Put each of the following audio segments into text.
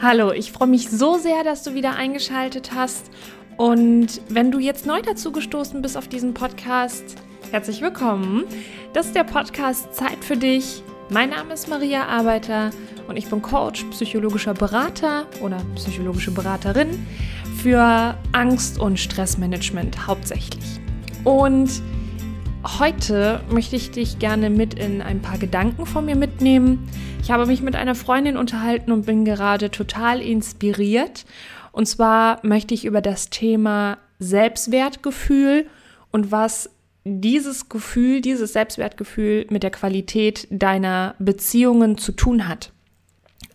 Hallo, ich freue mich so sehr, dass du wieder eingeschaltet hast. Und wenn du jetzt neu dazu gestoßen bist auf diesen Podcast, herzlich willkommen. Das ist der Podcast Zeit für dich. Mein Name ist Maria Arbeiter und ich bin Coach, psychologischer Berater oder psychologische Beraterin für Angst- und Stressmanagement hauptsächlich. Und heute möchte ich dich gerne mit in ein paar Gedanken von mir mitnehmen. Ich habe mich mit einer Freundin unterhalten und bin gerade total inspiriert. Und zwar möchte ich über das Thema Selbstwertgefühl und was dieses Gefühl, dieses Selbstwertgefühl mit der Qualität deiner Beziehungen zu tun hat.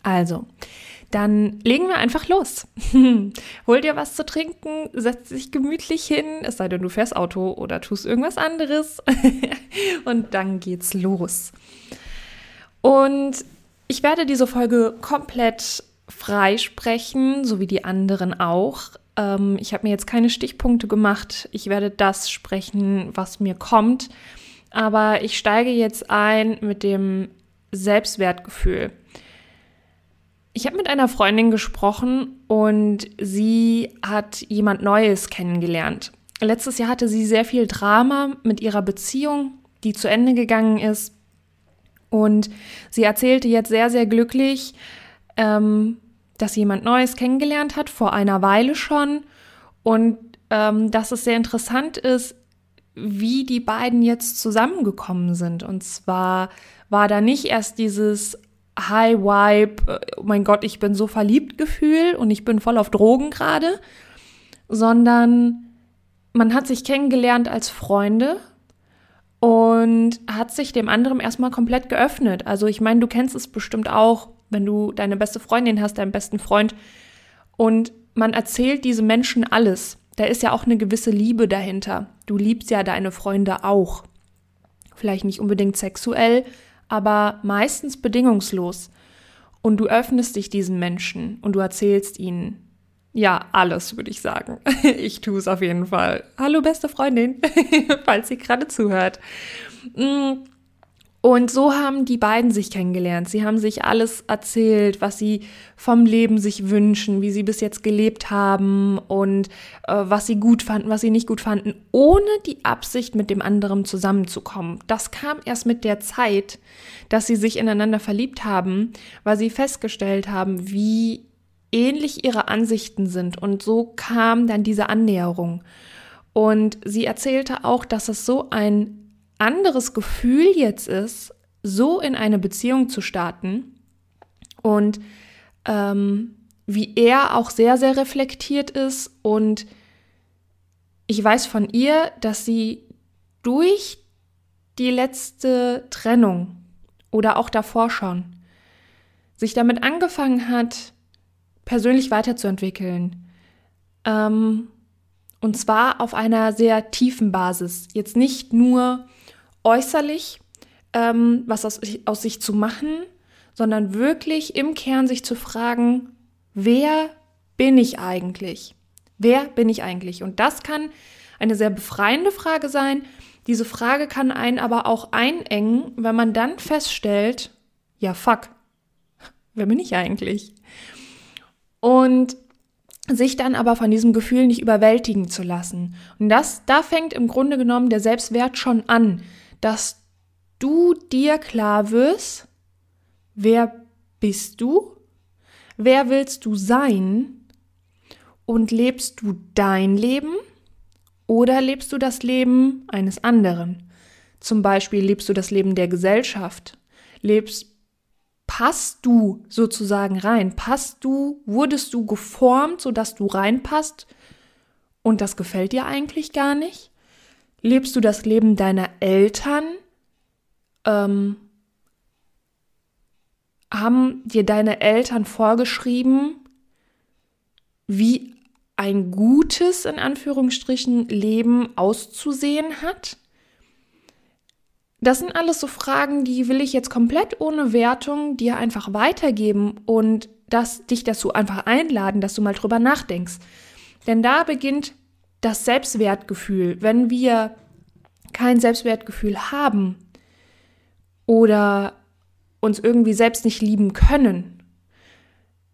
Also, dann legen wir einfach los. Hol dir was zu trinken, setz dich gemütlich hin, es sei denn, du fährst Auto oder tust irgendwas anderes. und dann geht's los. Und ich werde diese Folge komplett freisprechen, so wie die anderen auch. Ähm, ich habe mir jetzt keine Stichpunkte gemacht. Ich werde das sprechen, was mir kommt. Aber ich steige jetzt ein mit dem Selbstwertgefühl. Ich habe mit einer Freundin gesprochen und sie hat jemand Neues kennengelernt. Letztes Jahr hatte sie sehr viel Drama mit ihrer Beziehung, die zu Ende gegangen ist. Und sie erzählte jetzt sehr, sehr glücklich, ähm, dass jemand Neues kennengelernt hat, vor einer Weile schon. Und ähm, dass es sehr interessant ist, wie die beiden jetzt zusammengekommen sind. Und zwar war da nicht erst dieses High Vibe, äh, oh mein Gott, ich bin so verliebt Gefühl und ich bin voll auf Drogen gerade, sondern man hat sich kennengelernt als Freunde und hat sich dem anderen erstmal komplett geöffnet. Also ich meine, du kennst es bestimmt auch, wenn du deine beste Freundin hast, deinen besten Freund und man erzählt diesem Menschen alles. Da ist ja auch eine gewisse Liebe dahinter. Du liebst ja deine Freunde auch. Vielleicht nicht unbedingt sexuell, aber meistens bedingungslos. Und du öffnest dich diesen Menschen und du erzählst ihnen, ja, alles, würde ich sagen. Ich tue es auf jeden Fall. Hallo, beste Freundin, falls sie gerade zuhört. Mm, und so haben die beiden sich kennengelernt. Sie haben sich alles erzählt, was sie vom Leben sich wünschen, wie sie bis jetzt gelebt haben und äh, was sie gut fanden, was sie nicht gut fanden, ohne die Absicht, mit dem anderen zusammenzukommen. Das kam erst mit der Zeit, dass sie sich ineinander verliebt haben, weil sie festgestellt haben, wie ähnlich ihre Ansichten sind. Und so kam dann diese Annäherung. Und sie erzählte auch, dass es so ein anderes Gefühl jetzt ist, so in eine Beziehung zu starten und ähm, wie er auch sehr, sehr reflektiert ist und ich weiß von ihr, dass sie durch die letzte Trennung oder auch davor schon sich damit angefangen hat, persönlich weiterzuentwickeln. Ähm, und zwar auf einer sehr tiefen Basis. Jetzt nicht nur äußerlich ähm, was aus, aus sich zu machen, sondern wirklich im Kern sich zu fragen, wer bin ich eigentlich? Wer bin ich eigentlich? Und das kann eine sehr befreiende Frage sein. Diese Frage kann einen aber auch einengen, wenn man dann feststellt, ja, fuck, wer bin ich eigentlich? Und sich dann aber von diesem Gefühl nicht überwältigen zu lassen. Und das, da fängt im Grunde genommen der Selbstwert schon an, dass du dir klar wirst, wer bist du, wer willst du sein und lebst du dein Leben oder lebst du das Leben eines anderen? Zum Beispiel lebst du das Leben der Gesellschaft, lebst passt du sozusagen rein? Passt du, wurdest du geformt, sodass du reinpasst und das gefällt dir eigentlich gar nicht? Lebst du das Leben deiner Eltern? Ähm, haben dir deine Eltern vorgeschrieben, wie ein gutes, in Anführungsstrichen, Leben auszusehen hat? Das sind alles so Fragen, die will ich jetzt komplett ohne Wertung dir einfach weitergeben und das, dich dazu einfach einladen, dass du mal drüber nachdenkst. Denn da beginnt das Selbstwertgefühl, wenn wir kein Selbstwertgefühl haben oder uns irgendwie selbst nicht lieben können,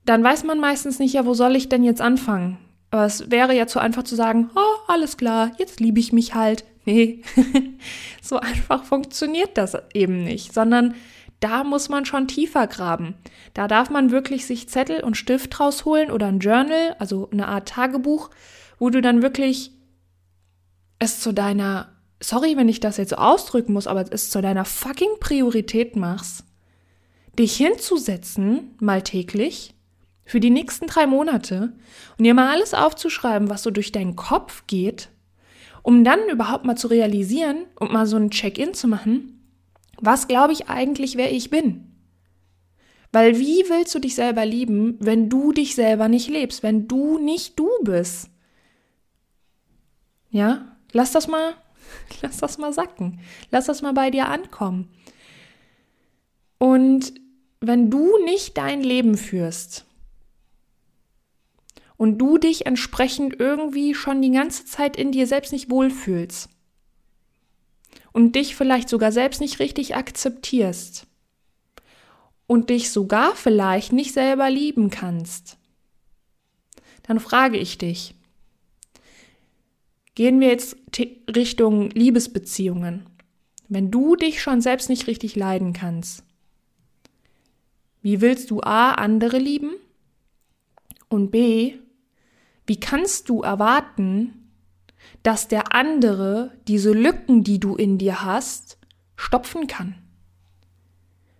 dann weiß man meistens nicht, ja, wo soll ich denn jetzt anfangen? Aber es wäre ja zu einfach zu sagen, oh, alles klar, jetzt liebe ich mich halt. Nee, so einfach funktioniert das eben nicht, sondern da muss man schon tiefer graben. Da darf man wirklich sich Zettel und Stift rausholen oder ein Journal, also eine Art Tagebuch, wo du dann wirklich es zu deiner, sorry, wenn ich das jetzt so ausdrücken muss, aber es zu deiner fucking Priorität machst, dich hinzusetzen, mal täglich, für die nächsten drei Monate und dir mal alles aufzuschreiben, was so durch deinen Kopf geht, um dann überhaupt mal zu realisieren und mal so ein Check-in zu machen, was glaube ich eigentlich, wer ich bin? Weil wie willst du dich selber lieben, wenn du dich selber nicht lebst, wenn du nicht du bist? Ja, lass das mal, lass das mal sacken. Lass das mal bei dir ankommen. Und wenn du nicht dein Leben führst, und du dich entsprechend irgendwie schon die ganze Zeit in dir selbst nicht wohlfühlst und dich vielleicht sogar selbst nicht richtig akzeptierst und dich sogar vielleicht nicht selber lieben kannst, dann frage ich dich, gehen wir jetzt Richtung Liebesbeziehungen. Wenn du dich schon selbst nicht richtig leiden kannst, wie willst du A andere lieben und B wie kannst du erwarten, dass der andere diese Lücken, die du in dir hast, stopfen kann?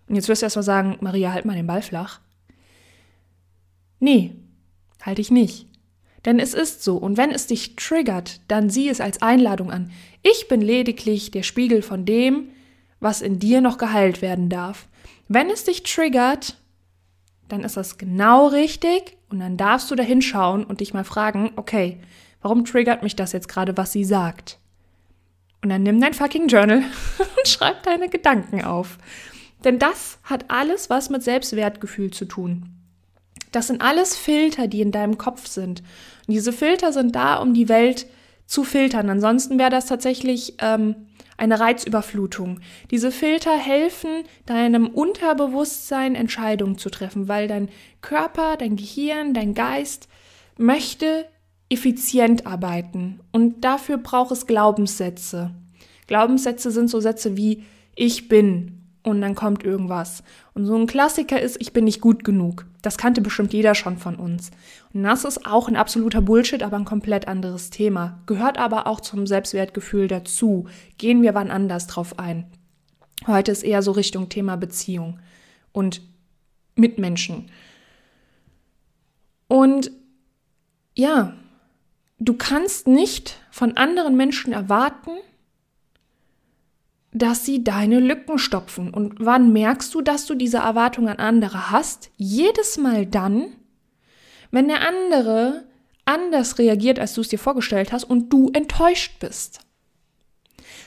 Und jetzt wirst du erstmal sagen, Maria, halt mal den Ball flach. Nee, halte ich nicht. Denn es ist so, und wenn es dich triggert, dann sieh es als Einladung an. Ich bin lediglich der Spiegel von dem, was in dir noch geheilt werden darf. Wenn es dich triggert, dann ist das genau richtig und dann darfst du da hinschauen und dich mal fragen, okay, warum triggert mich das jetzt gerade, was sie sagt? Und dann nimm dein fucking Journal und schreib deine Gedanken auf. Denn das hat alles was mit Selbstwertgefühl zu tun. Das sind alles Filter, die in deinem Kopf sind. Und diese Filter sind da, um die Welt zu filtern. Ansonsten wäre das tatsächlich ähm, eine Reizüberflutung. Diese Filter helfen deinem Unterbewusstsein Entscheidungen zu treffen, weil dein Körper, dein Gehirn, dein Geist möchte effizient arbeiten und dafür braucht es Glaubenssätze. Glaubenssätze sind so Sätze wie ich bin und dann kommt irgendwas. Und so ein Klassiker ist, ich bin nicht gut genug. Das kannte bestimmt jeder schon von uns. Und das ist auch ein absoluter Bullshit, aber ein komplett anderes Thema. Gehört aber auch zum Selbstwertgefühl dazu. Gehen wir wann anders drauf ein. Heute ist eher so Richtung Thema Beziehung und Mitmenschen. Und ja, du kannst nicht von anderen Menschen erwarten, dass sie deine Lücken stopfen. Und wann merkst du, dass du diese Erwartung an andere hast? Jedes Mal dann, wenn der andere anders reagiert, als du es dir vorgestellt hast und du enttäuscht bist.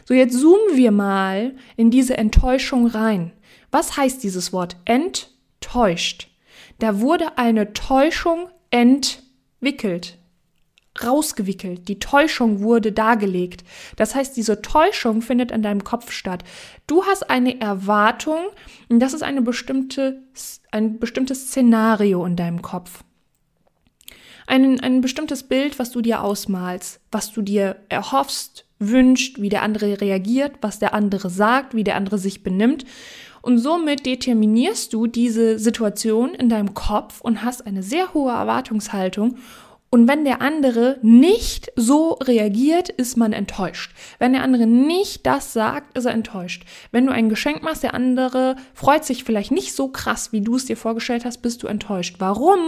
So, jetzt zoomen wir mal in diese Enttäuschung rein. Was heißt dieses Wort? Enttäuscht. Da wurde eine Täuschung entwickelt rausgewickelt. Die Täuschung wurde dargelegt. Das heißt, diese Täuschung findet in deinem Kopf statt. Du hast eine Erwartung und das ist eine bestimmte, ein bestimmtes Szenario in deinem Kopf. Ein, ein bestimmtes Bild, was du dir ausmalst, was du dir erhoffst, wünscht, wie der andere reagiert, was der andere sagt, wie der andere sich benimmt. Und somit determinierst du diese Situation in deinem Kopf und hast eine sehr hohe Erwartungshaltung und wenn der andere nicht so reagiert, ist man enttäuscht. Wenn der andere nicht das sagt, ist er enttäuscht. Wenn du ein Geschenk machst, der andere freut sich vielleicht nicht so krass, wie du es dir vorgestellt hast, bist du enttäuscht. Warum?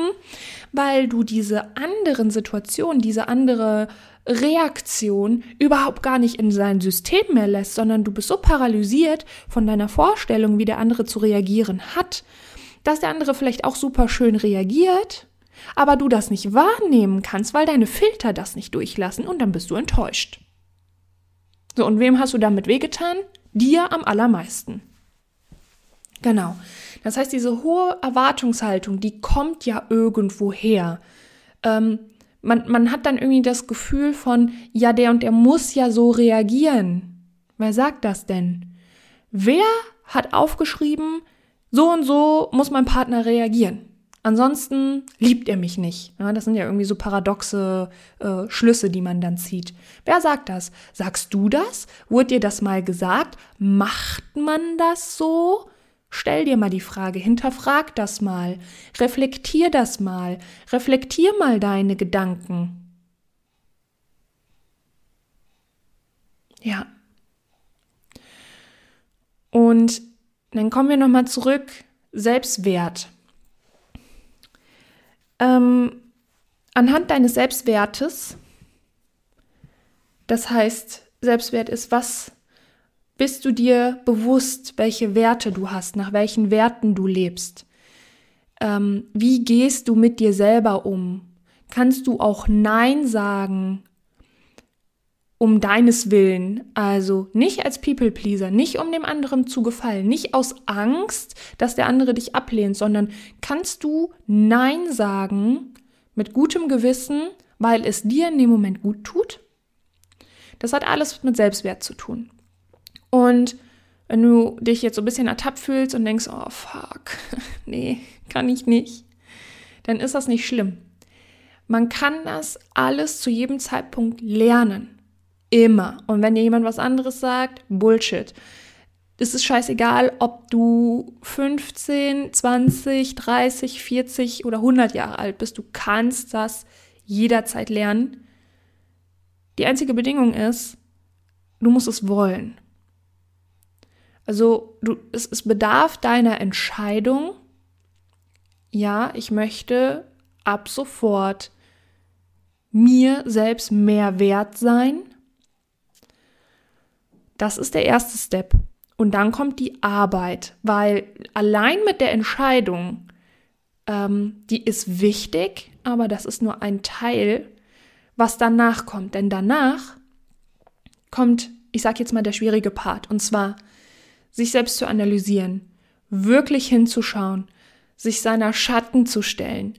Weil du diese anderen Situationen, diese andere Reaktion überhaupt gar nicht in sein System mehr lässt, sondern du bist so paralysiert von deiner Vorstellung, wie der andere zu reagieren hat, dass der andere vielleicht auch super schön reagiert, aber du das nicht wahrnehmen kannst, weil deine Filter das nicht durchlassen und dann bist du enttäuscht. So, und wem hast du damit wehgetan? Dir am allermeisten. Genau. Das heißt, diese hohe Erwartungshaltung, die kommt ja irgendwo her. Ähm, man, man hat dann irgendwie das Gefühl von, ja, der und der muss ja so reagieren. Wer sagt das denn? Wer hat aufgeschrieben, so und so muss mein Partner reagieren? Ansonsten liebt er mich nicht. Ja, das sind ja irgendwie so paradoxe äh, Schlüsse, die man dann zieht. Wer sagt das? Sagst du das? Wurde dir das mal gesagt? Macht man das so? Stell dir mal die Frage, hinterfrag das mal, reflektier das mal, reflektier mal deine Gedanken. Ja. Und dann kommen wir nochmal zurück, Selbstwert. Ähm, anhand deines Selbstwertes, das heißt, Selbstwert ist, was bist du dir bewusst, welche Werte du hast, nach welchen Werten du lebst? Ähm, wie gehst du mit dir selber um? Kannst du auch Nein sagen um deines Willen, also nicht als People-Pleaser, nicht um dem anderen zu gefallen, nicht aus Angst, dass der andere dich ablehnt, sondern kannst du Nein sagen mit gutem Gewissen, weil es dir in dem Moment gut tut? Das hat alles mit Selbstwert zu tun. Und wenn du dich jetzt so ein bisschen ertappt fühlst und denkst, oh fuck, nee, kann ich nicht, dann ist das nicht schlimm. Man kann das alles zu jedem Zeitpunkt lernen. Immer. Und wenn dir jemand was anderes sagt, Bullshit. Es ist scheißegal, ob du 15, 20, 30, 40 oder 100 Jahre alt bist. Du kannst das jederzeit lernen. Die einzige Bedingung ist, du musst es wollen. Also du, es, es bedarf deiner Entscheidung, ja, ich möchte ab sofort mir selbst mehr wert sein das ist der erste Step. Und dann kommt die Arbeit, weil allein mit der Entscheidung, ähm, die ist wichtig, aber das ist nur ein Teil, was danach kommt. Denn danach kommt, ich sage jetzt mal, der schwierige Part. Und zwar, sich selbst zu analysieren, wirklich hinzuschauen, sich seiner Schatten zu stellen,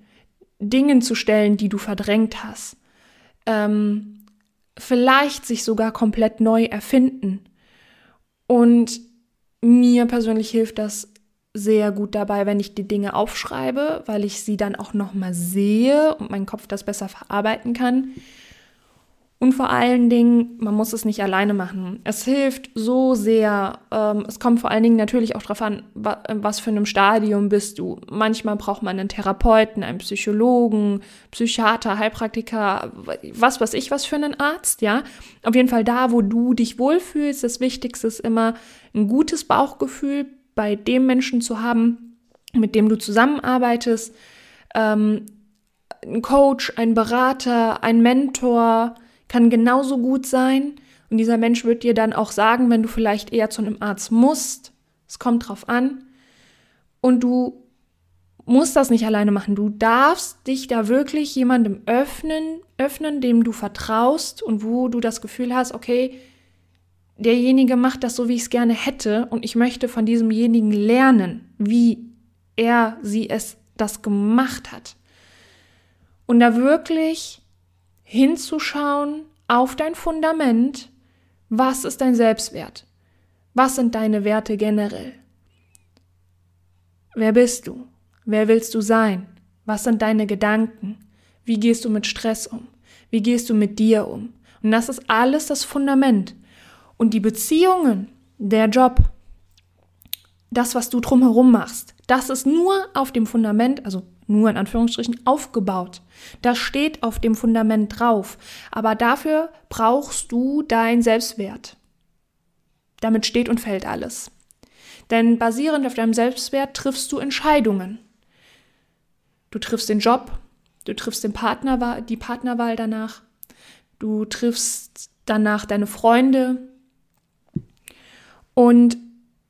Dingen zu stellen, die du verdrängt hast. Ähm, vielleicht sich sogar komplett neu erfinden. Und mir persönlich hilft das sehr gut dabei, wenn ich die Dinge aufschreibe, weil ich sie dann auch noch mal sehe und mein Kopf das besser verarbeiten kann. Und vor allen Dingen, man muss es nicht alleine machen. Es hilft so sehr. Ähm, es kommt vor allen Dingen natürlich auch darauf an, wa was für einem Stadium bist du. Manchmal braucht man einen Therapeuten, einen Psychologen, Psychiater, Heilpraktiker, was weiß ich, was für einen Arzt, ja. Auf jeden Fall da, wo du dich wohlfühlst. Das Wichtigste ist immer, ein gutes Bauchgefühl bei dem Menschen zu haben, mit dem du zusammenarbeitest. Ähm, ein Coach, ein Berater, ein Mentor, kann genauso gut sein. Und dieser Mensch wird dir dann auch sagen, wenn du vielleicht eher zu einem Arzt musst, es kommt drauf an. Und du musst das nicht alleine machen. Du darfst dich da wirklich jemandem öffnen, öffnen, dem du vertraust und wo du das Gefühl hast, okay, derjenige macht das so, wie ich es gerne hätte und ich möchte von diesemjenigen lernen, wie er, sie es das gemacht hat. Und da wirklich hinzuschauen auf dein Fundament, was ist dein Selbstwert? Was sind deine Werte generell? Wer bist du? Wer willst du sein? Was sind deine Gedanken? Wie gehst du mit Stress um? Wie gehst du mit dir um? Und das ist alles das Fundament. Und die Beziehungen, der Job, das, was du drumherum machst, das ist nur auf dem Fundament, also nur in Anführungsstrichen, aufgebaut. Das steht auf dem Fundament drauf. Aber dafür brauchst du dein Selbstwert. Damit steht und fällt alles. Denn basierend auf deinem Selbstwert triffst du Entscheidungen. Du triffst den Job, du triffst den Partner, die Partnerwahl danach, du triffst danach deine Freunde. Und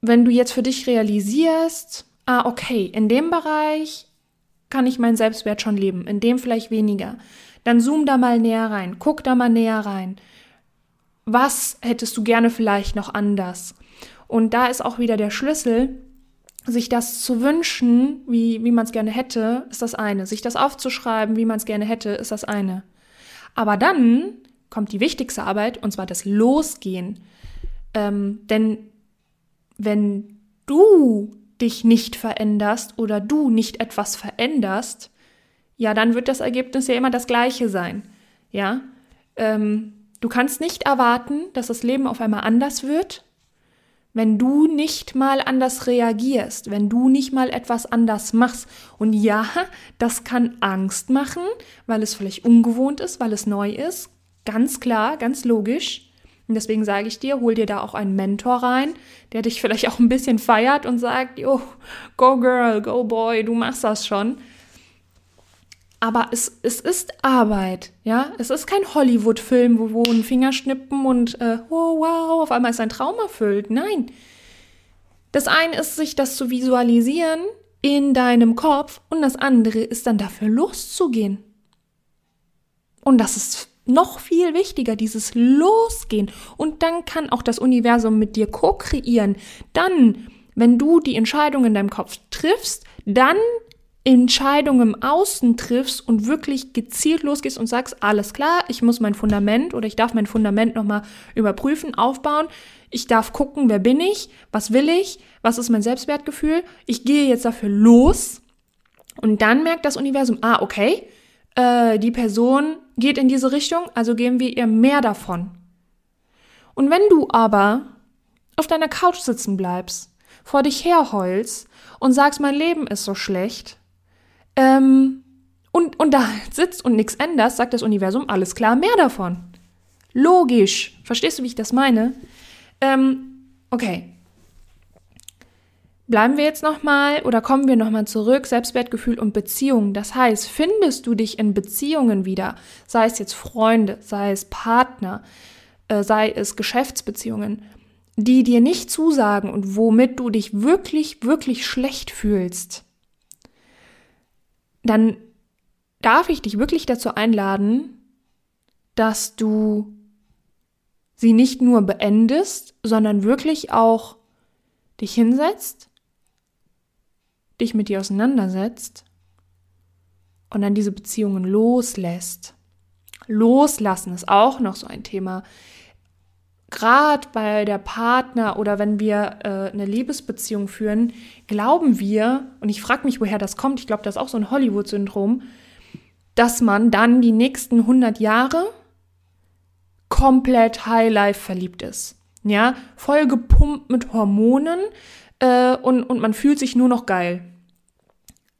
wenn du jetzt für dich realisierst, ah, okay, in dem Bereich kann ich meinen Selbstwert schon leben, in dem vielleicht weniger. Dann zoom da mal näher rein, guck da mal näher rein. Was hättest du gerne vielleicht noch anders? Und da ist auch wieder der Schlüssel, sich das zu wünschen, wie, wie man es gerne hätte, ist das eine. Sich das aufzuschreiben, wie man es gerne hätte, ist das eine. Aber dann kommt die wichtigste Arbeit, und zwar das Losgehen. Ähm, denn wenn du dich nicht veränderst oder du nicht etwas veränderst, ja, dann wird das Ergebnis ja immer das gleiche sein. Ja, ähm, du kannst nicht erwarten, dass das Leben auf einmal anders wird, wenn du nicht mal anders reagierst, wenn du nicht mal etwas anders machst. Und ja, das kann Angst machen, weil es vielleicht ungewohnt ist, weil es neu ist. Ganz klar, ganz logisch. Und deswegen sage ich dir, hol dir da auch einen Mentor rein, der dich vielleicht auch ein bisschen feiert und sagt, yo, go girl, go boy, du machst das schon. Aber es, es ist Arbeit, ja. Es ist kein Hollywood-Film, wo, wo ein Fingerschnippen und äh, oh wow, auf einmal ist ein Traum erfüllt. Nein. Das eine ist, sich das zu visualisieren in deinem Kopf und das andere ist dann dafür loszugehen. Und das ist noch viel wichtiger, dieses Losgehen. Und dann kann auch das Universum mit dir co-kreieren. Dann, wenn du die Entscheidung in deinem Kopf triffst, dann Entscheidungen im Außen triffst und wirklich gezielt losgehst und sagst, alles klar, ich muss mein Fundament oder ich darf mein Fundament nochmal überprüfen, aufbauen. Ich darf gucken, wer bin ich, was will ich, was ist mein Selbstwertgefühl. Ich gehe jetzt dafür los. Und dann merkt das Universum, ah, okay, äh, die Person geht in diese Richtung, also geben wir ihr mehr davon. Und wenn du aber auf deiner Couch sitzen bleibst, vor dich herheulst und sagst, mein Leben ist so schlecht, ähm, und, und da sitzt und nichts änderst, sagt das Universum, alles klar, mehr davon. Logisch. Verstehst du, wie ich das meine? Ähm, okay. Bleiben wir jetzt nochmal oder kommen wir nochmal zurück, Selbstwertgefühl und Beziehungen. Das heißt, findest du dich in Beziehungen wieder, sei es jetzt Freunde, sei es Partner, äh, sei es Geschäftsbeziehungen, die dir nicht zusagen und womit du dich wirklich, wirklich schlecht fühlst, dann darf ich dich wirklich dazu einladen, dass du sie nicht nur beendest, sondern wirklich auch dich hinsetzt, dich mit dir auseinandersetzt und dann diese Beziehungen loslässt. Loslassen ist auch noch so ein Thema gerade bei der Partner oder wenn wir äh, eine Liebesbeziehung führen, glauben wir, und ich frage mich, woher das kommt, ich glaube, das ist auch so ein Hollywood-Syndrom, dass man dann die nächsten 100 Jahre komplett Highlife verliebt ist. Ja, voll gepumpt mit Hormonen äh, und, und man fühlt sich nur noch geil.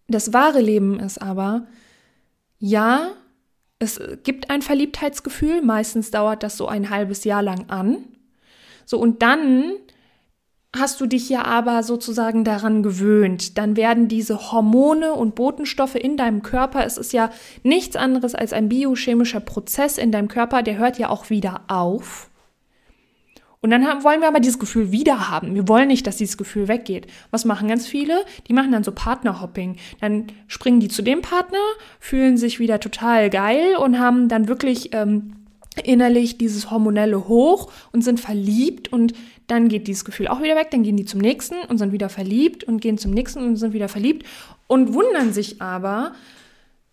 Das wahre Leben ist aber, ja, es gibt ein Verliebtheitsgefühl, meistens dauert das so ein halbes Jahr lang an. So, und dann hast du dich ja aber sozusagen daran gewöhnt. Dann werden diese Hormone und Botenstoffe in deinem Körper, es ist ja nichts anderes als ein biochemischer Prozess in deinem Körper, der hört ja auch wieder auf. Und dann haben, wollen wir aber dieses Gefühl wieder haben. Wir wollen nicht, dass dieses Gefühl weggeht. Was machen ganz viele? Die machen dann so Partnerhopping. Dann springen die zu dem Partner, fühlen sich wieder total geil und haben dann wirklich ähm, innerlich dieses hormonelle Hoch und sind verliebt und dann geht dieses Gefühl auch wieder weg. Dann gehen die zum nächsten und sind wieder verliebt und gehen zum nächsten und sind wieder verliebt und wundern sich aber,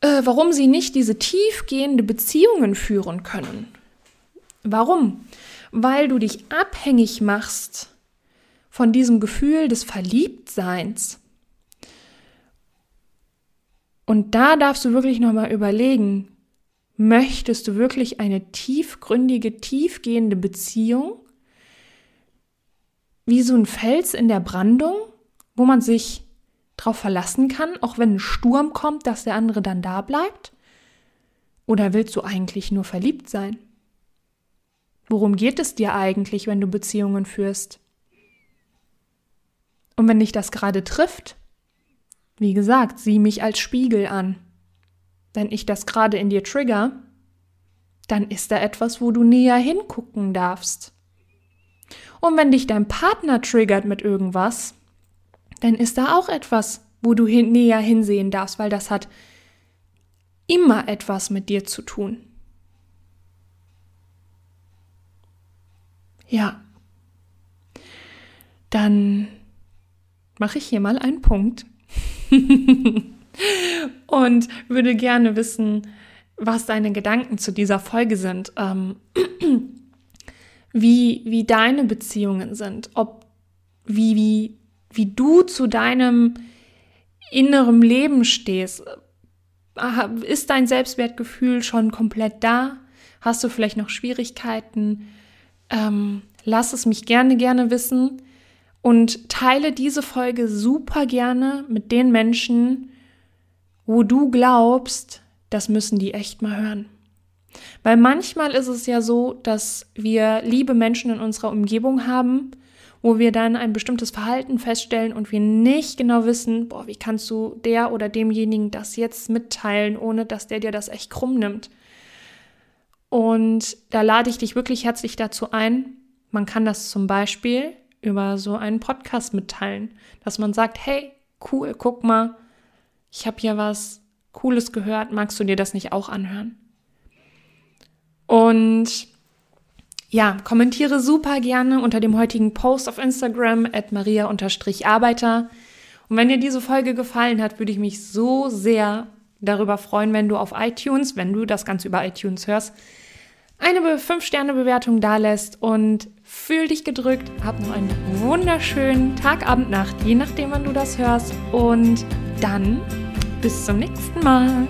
äh, warum sie nicht diese tiefgehende Beziehungen führen können. Warum? Weil du dich abhängig machst von diesem Gefühl des Verliebtseins. Und da darfst du wirklich nochmal überlegen, möchtest du wirklich eine tiefgründige, tiefgehende Beziehung? Wie so ein Fels in der Brandung, wo man sich darauf verlassen kann, auch wenn ein Sturm kommt, dass der andere dann da bleibt? Oder willst du eigentlich nur verliebt sein? Worum geht es dir eigentlich, wenn du Beziehungen führst? Und wenn dich das gerade trifft, wie gesagt, sieh mich als Spiegel an. Wenn ich das gerade in dir trigger, dann ist da etwas, wo du näher hingucken darfst. Und wenn dich dein Partner triggert mit irgendwas, dann ist da auch etwas, wo du hin, näher hinsehen darfst, weil das hat immer etwas mit dir zu tun. Ja. Dann mache ich hier mal einen Punkt und würde gerne wissen, was deine Gedanken zu dieser Folge sind, ähm, wie, wie deine Beziehungen sind, ob wie, wie wie du zu deinem inneren Leben stehst. Ist dein Selbstwertgefühl schon komplett da? Hast du vielleicht noch Schwierigkeiten? Ähm, lass es mich gerne, gerne wissen und teile diese Folge super gerne mit den Menschen, wo du glaubst, das müssen die echt mal hören. Weil manchmal ist es ja so, dass wir liebe Menschen in unserer Umgebung haben, wo wir dann ein bestimmtes Verhalten feststellen und wir nicht genau wissen, boah, wie kannst du der oder demjenigen das jetzt mitteilen, ohne dass der dir das echt krumm nimmt. Und da lade ich dich wirklich herzlich dazu ein. Man kann das zum Beispiel über so einen Podcast mitteilen, dass man sagt, hey, cool, guck mal, ich habe hier was Cooles gehört, magst du dir das nicht auch anhören? Und ja, kommentiere super gerne unter dem heutigen Post auf Instagram at maria-arbeiter. Und wenn dir diese Folge gefallen hat, würde ich mich so sehr darüber freuen, wenn du auf iTunes, wenn du das Ganze über iTunes hörst, eine 5-Sterne-Bewertung da lässt und fühl dich gedrückt. Hab noch einen wunderschönen Tag, Abend, Nacht, je nachdem, wann du das hörst. Und dann bis zum nächsten Mal.